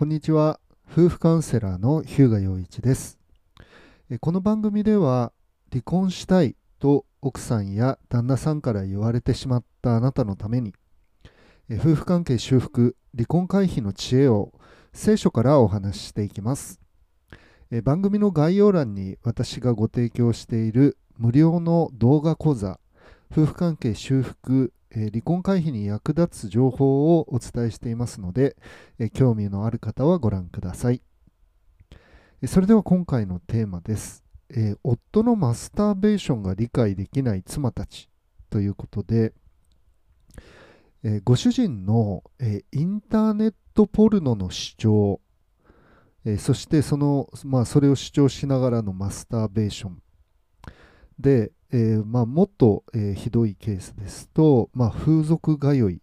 こんにちは。夫婦カウンセラーの日向陽一です。この番組では離婚したいと奥さんや旦那さんから言われてしまったあなたのために夫婦関係修復離婚回避の知恵を聖書からお話ししていきます。番組の概要欄に私がご提供している無料の動画講座夫婦関係修復え離婚回避に役立つ情報をお伝えしていますので、え興味のある方はご覧ください。えそれでは今回のテーマです、え夫のマスターベーションが理解できない妻たちということで、えご主人の、えインターネットポルノの主張、えそしてその、まあ、それを主張しながらのマスターベーションで、えー、まあ、もっと、えー、ひどいケースですと、まあ、風俗通い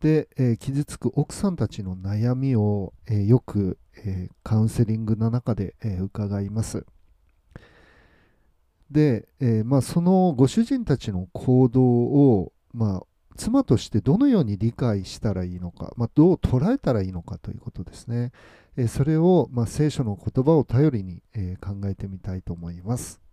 で、えー、傷つく奥さんたちの悩みを、えよく、えカウンセリングの中で、え伺います。で、えまあ、そのご主人たちの行動を、まあ、妻としてどのように理解したらいいのか、まあ、どう捉えたらいいのかということですね。えそれを、ま、聖書の言葉を頼りに、え考えてみたいと思います。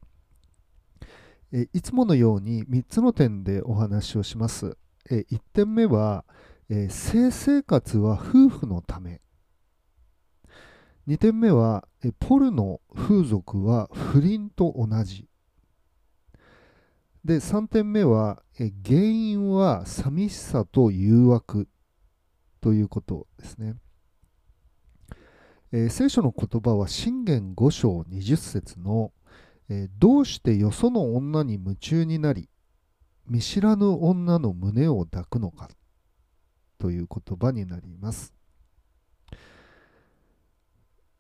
えいつものように3つの点でお話をします。え1点目は、え性生活は夫婦のため。2点目は、えポルノ、風俗は不倫と同じ。で、3点目は、え原因は寂しさと誘惑ということですね。え聖書の言葉は信玄5章20節のえ、どうしてよその女に夢中になり見知らぬ女の胸を抱くのかという言葉になります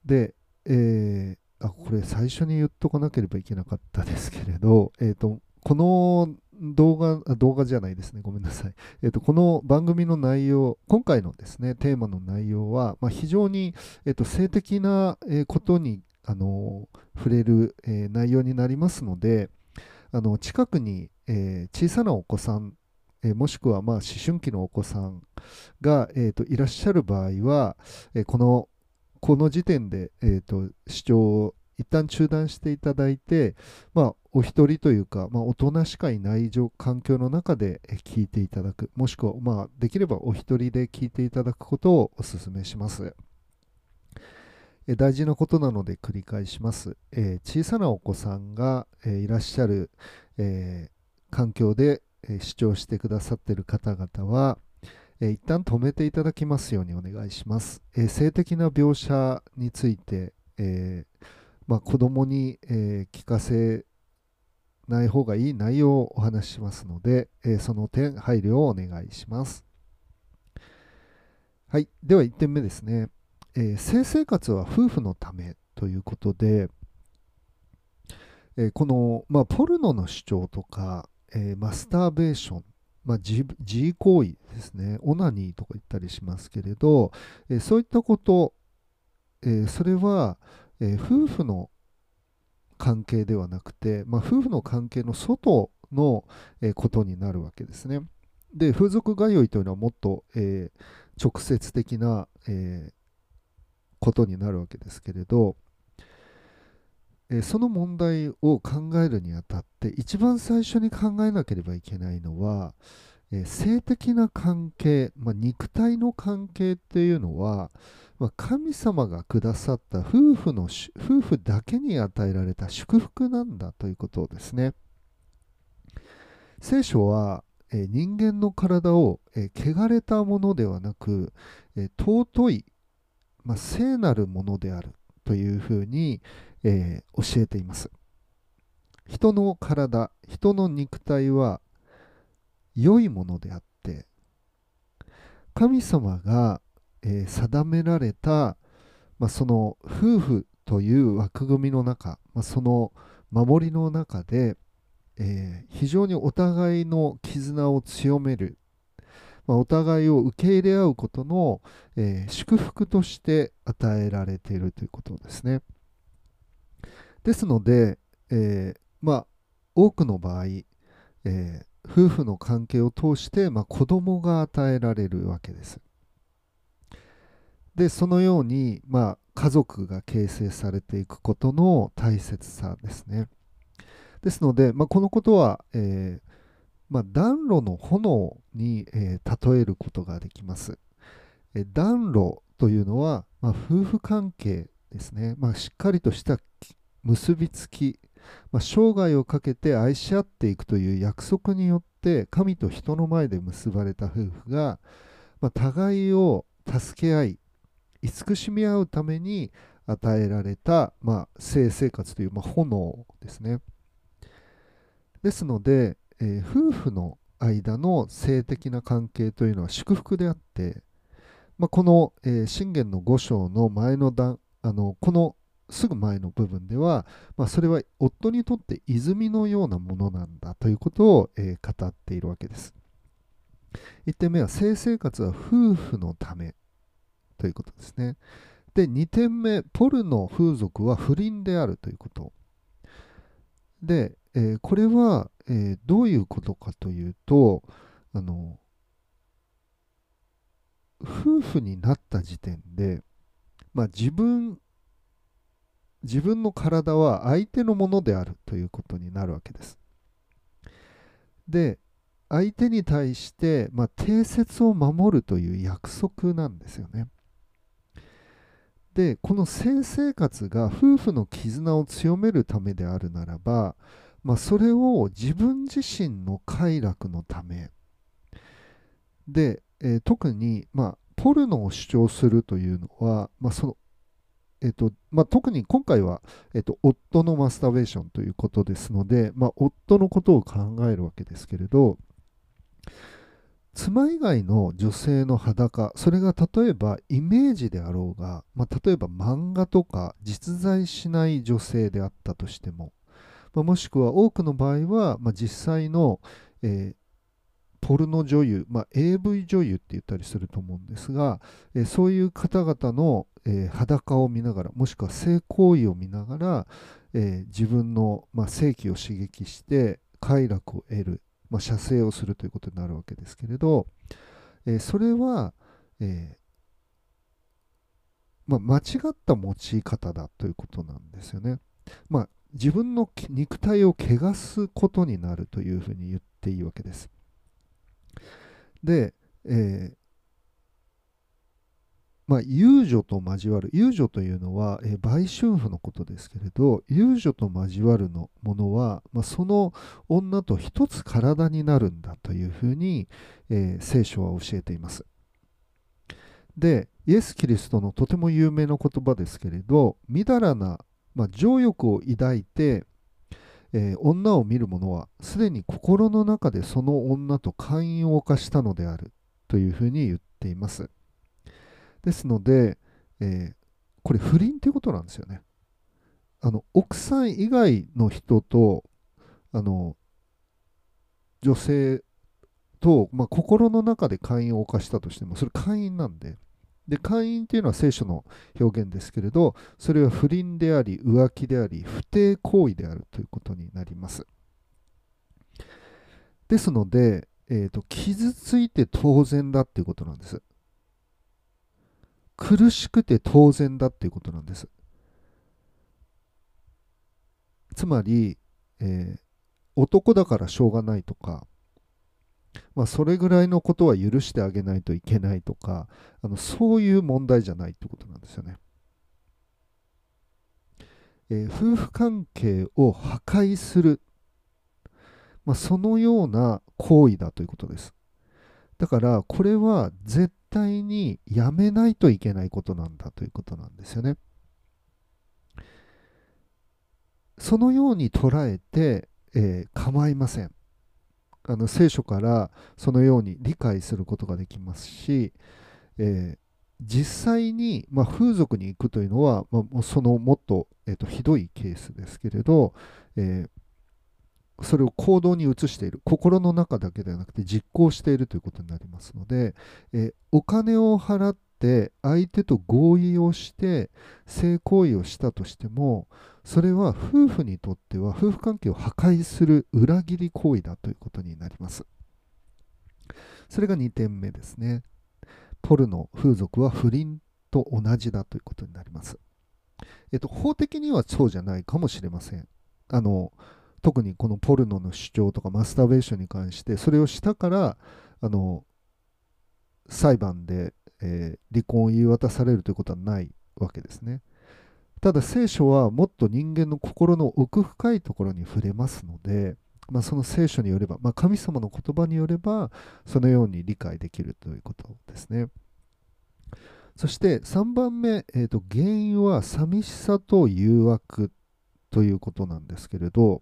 で、えー、あこれ最初に言っとかなければいけなかったですけれど、えーと、この動画、動画じゃないですね、ごめんなさい。えーと、この番組の内容、今回のですね、テーマの内容は、まあ、非常に、えーと性的なことにあの触れる、えー、内容になりますのであの近くに、えー、小さなお子さん、えー、もしくはまあ思春期のお子さんが、えーと、いらっしゃる場合は、えこのこの時点で、えーと、視聴を一旦中断していただいて、まあ、お一人というか、まあ、大人しかいない環境の中で聞いていただく、もしくは、まあ、できればお一人で聞いていただくことをお勧めします。え大事なことなので繰り返します、え小さなお子さんが、えいらっしゃる、え環境で、え視聴してくださっている方々は、え一旦止めていただきますようにお願いします、え性的な描写について、えまあ、子供に、え聞かせない方がいい内容をお話ししますので、えその点配慮をお願いします。はい。では1点目ですね。えー、性生活は夫婦のためということで、えー、この、まあ、ポルノの主張とか、えー、マスターベーション、まあ、自慰行為ですね、オナニーとか言ったりしますけれど、えそういったこと、えそれは、え夫婦の関係ではなくて、まあ、夫婦の関係の外の、えことになるわけですね。で、風俗通いというのはもっと、え直接的な、えーことになるわけですけれど、えその問題を考えるにあたって一番最初に考えなければいけないのは、え性的な関係、まあ、肉体の関係っていうのは、まあ、神様がくださった夫婦の夫婦だけに与えられた祝福なんだということですね。聖書は、え人間の体を、え汚れたものではなく、え尊いまあ、聖なるものであるというふうに、えー、教えています。人の体、人の肉体は良いものであって、神様が、えー、定められた、まあ、その夫婦という枠組みの中、まあ、その守りの中で、えー、非常にお互いの絆を強めるまあ、お互いを受け入れ合うことの、えー、祝福として与えられているということですね。ですので、えー、まあ、多くの場合、えー、夫婦の関係を通して、まあ、子供が与えられるわけです。でそのように、まあ、家族が形成されていくことの大切さですね。ですので、まあ、このことは、えー、まあ、暖炉の炎に、えー、例えることができます。え暖炉というのは、まあ、夫婦関係ですね、まあ、しっかりとした結びつき、ま、生涯をかけて愛し合っていくという約束によって神と人の前で結ばれた夫婦が、ま、互いを助け合い慈しみ合うために与えられた、ま、性生活という、ま、炎ですね。ですので、えー、夫婦の間の性的な関係というのは祝福であって、まあ、この、えー、信玄の5章の前の段あのこのすぐ前の部分では、まあ、それは夫にとって泉のようなものなんだということを、えー、語っているわけです。1点目は性生活は夫婦のためということですね。で2点目ポルノ風俗は不倫であるということ。で、えー、これは、えー、どういうことかというとあの夫婦になった時点で、まあ、自分自分の体は相手のものであるということになるわけです。で相手に対して、まあ、定説を守るという約束なんですよね。でこの性生活が夫婦の絆を強めるためであるならば、まあ、それを自分自身の快楽のため。で、えー、特に、まあ、ポルノを主張するというのは、まあそのえーとまあ、特に今回は、えーと、夫のマスターベーションということですので、まあ、夫のことを考えるわけですけれど妻以外の女性の裸それが例えばイメージであろうが、まあ、例えば漫画とか実在しない女性であったとしても、まあ、もしくは多くの場合は、まあ、実際の、えー、ポルノ女優、まあ、AV 女優って言ったりすると思うんですが、えー、そういう方々の、えー、裸を見ながらもしくは性行為を見ながら、え自分の、ま、性器を刺激して快楽を得るまあ、射精をするということになるわけですけれど、え、それは、え、ま、間違った用い方だということなんですよね。まあ、自分の肉体を汚すことになるというふうに言っていいわけです。で、えー、まあ、遊女と交わる遊女というのは、えー、売春婦のことですけれど遊女と交わるのものは、まあ、その女と一つ体になるんだというふうに、えー、聖書は教えていますでイエス・キリストのとても有名な言葉ですけれどみだらな、まあ、情欲を抱いて、えー、女を見る者はすでに心の中でその女と会員を犯したのであるというふうに言っていますですので、えー、これ不倫ということなんですよね。あの奥さん以外の人とあの女性と、まあ、心の中で会員を犯したとしてもそれ会員なんでで会員っていうのは聖書の表現ですけれどそれは不倫であり浮気であり不貞行為であるということになりますですので、えーと傷ついて当然だっていうことなんです苦しくて当然だっていうことなんです。つまり、えー、男だからしょうがないとか、まあ、それぐらいのことは許してあげないといけないとかあのそういう問題じゃないってことなんですよね。えー、夫婦関係を破壊する、まあ、そのような行為だということです。だからこれは絶対にやめないといけないことなんだということなんですよね。そのように捉えて、えー、構いません。あの聖書からそのように理解することができますし、えー、実際に、まあ、風俗に行くというのは、まあ、そのもっと,、えーと、ひどいケースですけれど、えーそれを行動に移している心の中だけではなくて実行しているということになりますので、えお金を払って相手と合意をして性行為をしたとしてもそれは夫婦にとっては夫婦関係を破壊する裏切り行為だということになりますそれが2点目ですねポルノ風俗は不倫と同じだということになります。えっと、法的にはそうじゃないかもしれません。あの特にこのポルノの主張とかマスターベーションに関してそれをしたからあの裁判で、えー、離婚を言い渡されるということはないわけですね。ただ聖書はもっと人間の心の奥深いところに触れますので、まあ、その聖書によれば、まあ、神様の言葉によればそのように理解できるということですね。そして3番目、えーと、原因は寂しさと誘惑ということなんですけれど、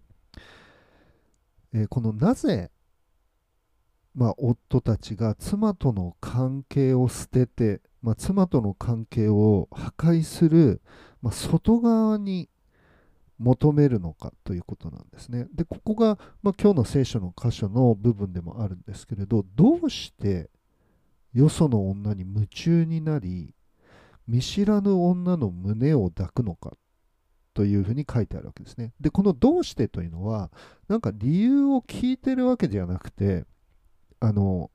えー、このなぜ、まあ、夫たちが妻との関係を捨てて、まあ、妻との関係を破壊する、まあ、外側に求めるのかということなんですね。で、ここが、ま、今日の聖書の箇所の部分でもあるんですけれど、どうしてよその女に夢中になり、見知らぬ女の胸を抱くのかというふうに書いてあるわけですね。で、このどうしてというのは、なんか理由を聞いてるわけじゃなくて、あの、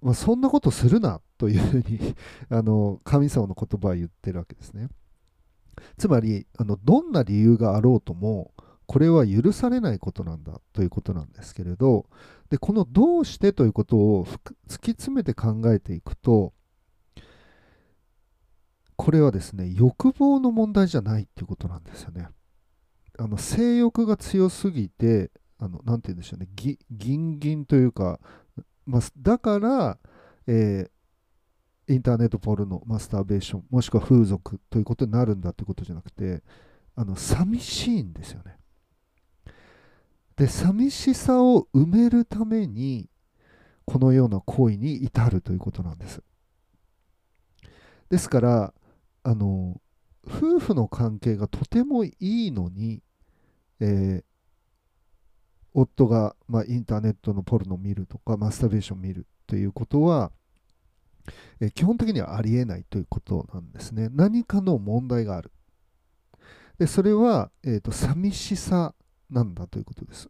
まあ、そんなことするなというふうに あの神様の言葉は言ってるわけですね。つまりあのどんな理由があろうともこれは許されないことなんだということなんですけれどでこの「どうして」ということを突き詰めて考えていくとこれはですね欲望の問題じゃないっていうことなんですよね。あの性欲が強すぎてあのなんて言うんでしょうねギンギンというか、まあ、だから、えインターネットポルノ、マスターベーション、もしくは風俗ということになるんだということじゃなくて、あの寂しいんですよね。で、寂しさを埋めるために、このような行為に至るということなんです。ですから、あの夫婦の関係がとてもいいのに、えー、夫が、まあ、インターネットのポルノを見るとかマスターベーションを見るということはえ基本的にはありえないということなんですね。何かの問題がある。でそれは、えーと、寂しさなんだということです。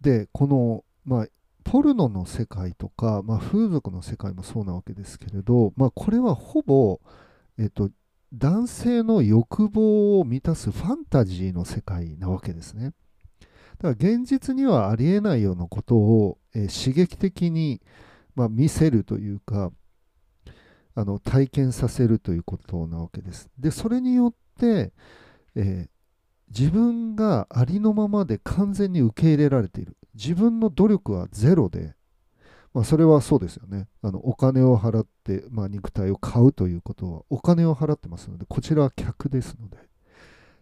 で、この、まあ、ポルノの世界とか、まあ、風俗の世界もそうなわけですけれど、まあ、これはほぼ、えーと、男性の欲望を満たすファンタジーの世界なわけですね。だから現実にはありえないようなことを、えー、刺激的に、まあ、見せるというかあの体験させるということなわけです。でそれによって、えー、自分がありのままで完全に受け入れられている。自分の努力はゼロで、まあ、それはそうですよね。あのお金を払って、まあ、肉体を買うということはお金を払ってますのでこちらは客ですので。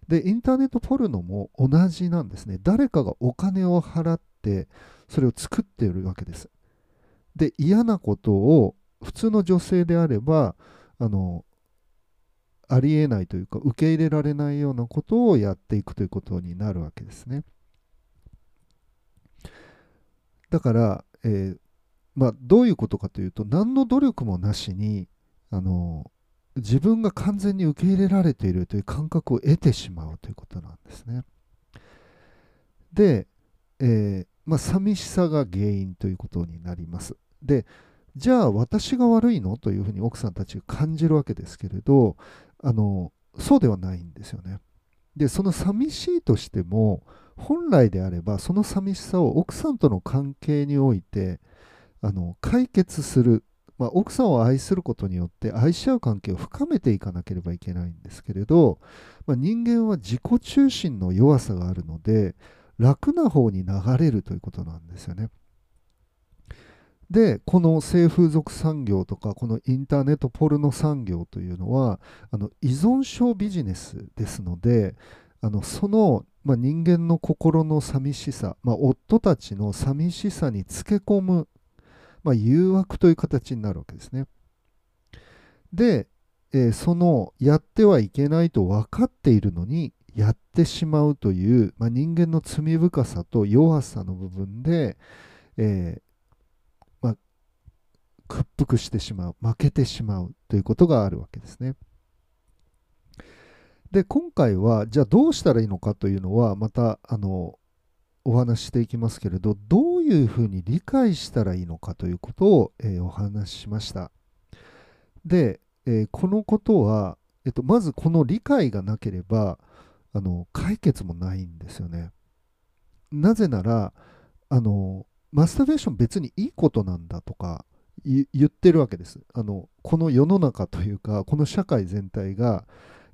でインターネットポルノも同じなんですね誰かがお金を払ってそれを作っているわけですで嫌なことを普通の女性であればあのありえないというか受け入れられないようなことをやっていくということになるわけですね。だから、えー、まあ、どういうことかというと何の努力もなしにあの自分が完全に受け入れられているという感覚を得てしまうということなんですね。で、えー、まあ、寂しさが原因ということになります。でじゃあ私が悪いの？というふうに奥さんたちが感じるわけですけれどあのそうではないんですよね。でその寂しいとしても本来であればその寂しさを奥さんとの関係においてあの解決する、まあ、奥さんを愛することによって愛し合う関係を深めていかなければいけないんですけれど、まあ、人間は自己中心の弱さがあるので楽な方に流れるということなんですよね。でこの性風俗産業とかこのインターネットポルノ産業というのはあの依存症ビジネスですのであのその、まあ、人間の心の寂しさ、まあ、夫たちの寂しさにつけ込む、まあ、誘惑という形になるわけですね。で、えー、そのやってはいけないと分かっているのにやってしまうという、まあ、人間の罪深さと弱さの部分で、えー屈服してしまう負けてしまうということがあるわけですね。で今回はじゃあどうしたらいいのかというのはまたあのお話ししていきますけれどどうういうふうに理解したらいいのかということを、えー、お話ししました。で、えーこのことは、えっと、まずこの理解がなければあの解決もないんですよね。なぜならあのマスターベーション別にいいことなんだとか言ってるわけですあのこの世の中というかこの社会全体が、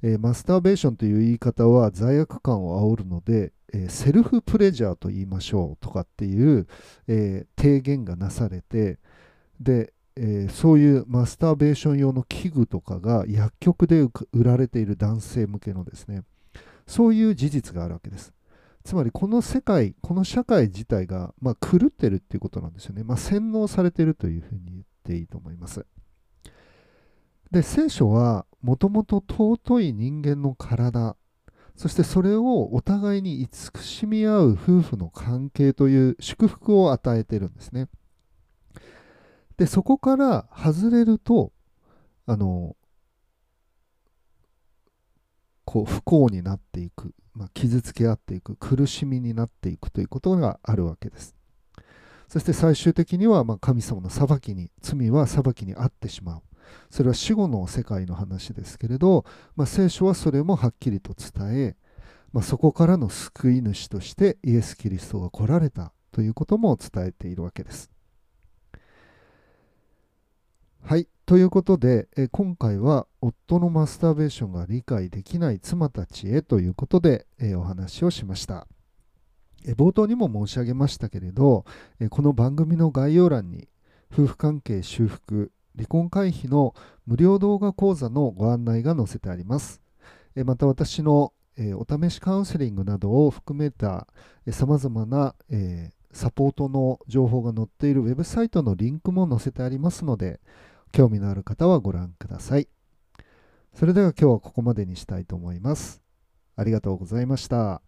えーマスターベーションという言い方は罪悪感を煽るので、えーセルフプレジャーと言いましょうとかっていう、えー提言がなされてで、えそういうマスターベーション用の器具とかが薬局で売られている男性向けのですねそういう事実があるわけです。つまりこの世界この社会自体が、まあ、狂ってるっていうことなんですよね、まあ、洗脳されてるというふうに言っていいと思います。で聖書はもともと尊い人間の体そしてそれをお互いに慈しみ合う夫婦の関係という祝福を与えてるんですね。でそこから外れるとあのこう不幸になっていく、まあ、傷つけ合っていく苦しみになっていくということがあるわけです。そして最終的にはまあ神様の裁きに罪は裁きにあってしまう。それは死後の世界の話ですけれど、まあ、聖書はそれもはっきりと伝え、まあ、そこからの救い主としてイエス・キリストが来られたということも伝えているわけですはい。ということで、え今回は夫のマスターベーションが理解できない妻たちへということで、えお話をしました。え冒頭にも申し上げましたけれど、えこの番組の概要欄に夫婦関係修復、離婚回避の無料動画講座のご案内が載せてあります。また私の、お試しカウンセリングなどを含めたさまざまな、サポートの情報が載っているウェブサイトのリンクも載せてありますので、興味のある方はご覧ください。それでは今日はここまでにしたいと思います。ありがとうございました。